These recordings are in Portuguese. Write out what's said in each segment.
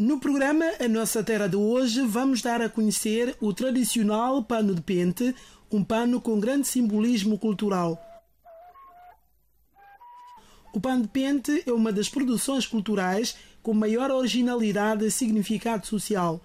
No programa A Nossa Terra de hoje vamos dar a conhecer o tradicional pano de pente, um pano com grande simbolismo cultural. O pano de pente é uma das produções culturais com maior originalidade e significado social.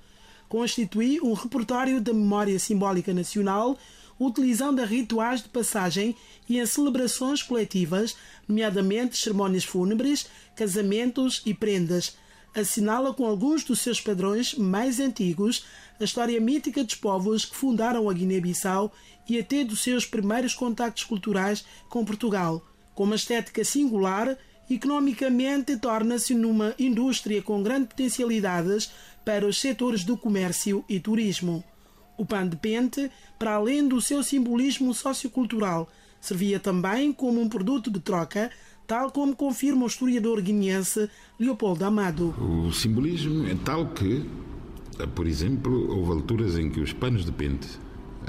Constitui um repertório da memória simbólica nacional, utilizando rituais de passagem e em celebrações coletivas, nomeadamente cerimônias fúnebres, casamentos e prendas assinala com alguns dos seus padrões mais antigos a história mítica dos povos que fundaram a Guiné-Bissau e até dos seus primeiros contactos culturais com Portugal. Com uma estética singular, economicamente torna-se numa indústria com grandes potencialidades para os setores do comércio e turismo. O pão de pente, para além do seu simbolismo sociocultural, servia também como um produto de troca tal como confirma o historiador guineense Leopoldo Amado. O simbolismo é tal que, por exemplo, houve alturas em que os panos de pente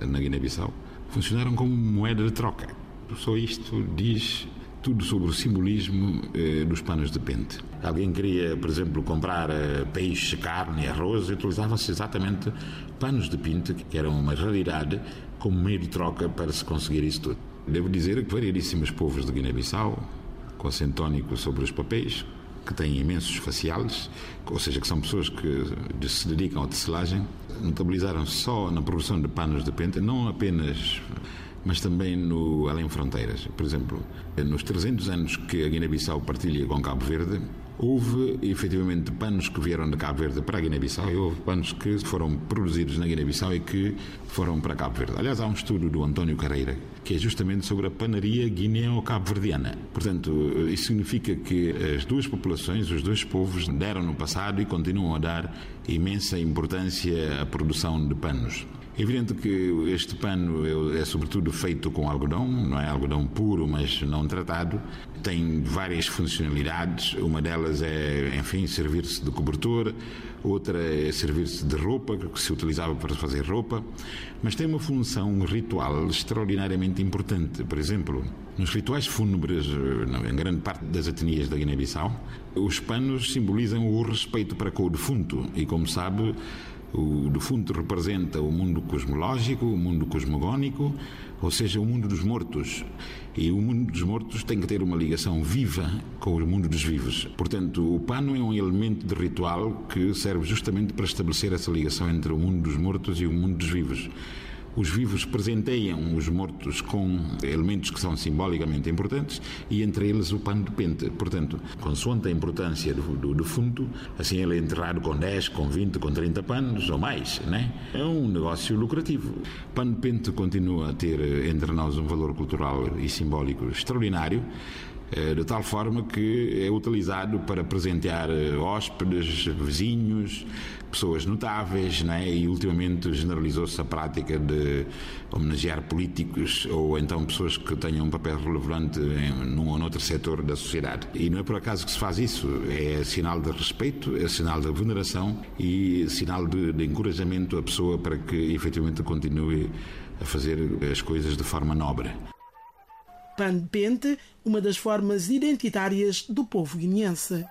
na Guiné-Bissau funcionaram como moeda de troca. Só isto diz tudo sobre o simbolismo eh, dos panos de pente. Alguém queria, por exemplo, comprar eh, peixe, carne, arroz, e utilizavam-se exatamente panos de pente, que eram uma raridade, como meio de troca para se conseguir isso tudo. Devo dizer que variedíssimos povos de Guiné-Bissau, com acento tónico sobre os papéis, que têm imensos faciais, ou seja, que são pessoas que se dedicam à tecelagem, notabilizaram só na produção de panos de pente, não apenas mas também no além fronteiras. Por exemplo, nos 300 anos que a Guiné-Bissau partilha com Cabo Verde, houve efetivamente panos que vieram de Cabo Verde para a Guiné-Bissau e houve panos que foram produzidos na Guiné-Bissau e que foram para Cabo Verde. Aliás, há um estudo do António Carreira que é justamente sobre a panaria guineo-cabo-verdiana. Portanto, isso significa que as duas populações, os dois povos, deram no passado e continuam a dar imensa importância à produção de panos. É evidente que este pano é, é, sobretudo feito com algodão, não é algodão puro, mas não tratado. Tem várias funcionalidades. Uma delas é, enfim, servir-se de cobertor, outra é servir-se de roupa, que se utilizava para fazer roupa. Mas tem uma função ritual extraordinariamente importante. Por exemplo, nos rituais fúnebres, em grande parte das etnias da Guiné-Bissau, os panos simbolizam o respeito para com o defunto. E, como sabe, o defunto representa o mundo cosmológico, o mundo cosmogónico, ou seja, o mundo dos mortos. E o mundo dos mortos tem que ter uma ligação viva com o mundo dos vivos. Portanto, o pano é um elemento de ritual que serve justamente para estabelecer essa ligação entre o mundo dos mortos e o mundo dos vivos. Os vivos presenteiam os mortos com elementos que são simbolicamente importantes e entre eles o pano de pente. Portanto, consoante a importância do, do defunto, assim ele é enterrado com 10, com 20, com 30 panos ou mais, né? É um negócio lucrativo. Pano de pente continua a ter entre nós um valor cultural e simbólico extraordinário de tal forma que é utilizado para presentear eh, hóspedes, vizinhos, pessoas notáveis, né? e ultimamente generalizou-se a prática de homenagear políticos ou então pessoas que tenham um papel relevante em num ou noutro setor da sociedade. E não é por acaso que se faz isso, é sinal de respeito, é sinal de veneração e sinal de, de encorajamento à pessoa para que efetivamente continue a fazer as coisas de forma nobre. Pan uma das formas identitárias do povo guineense.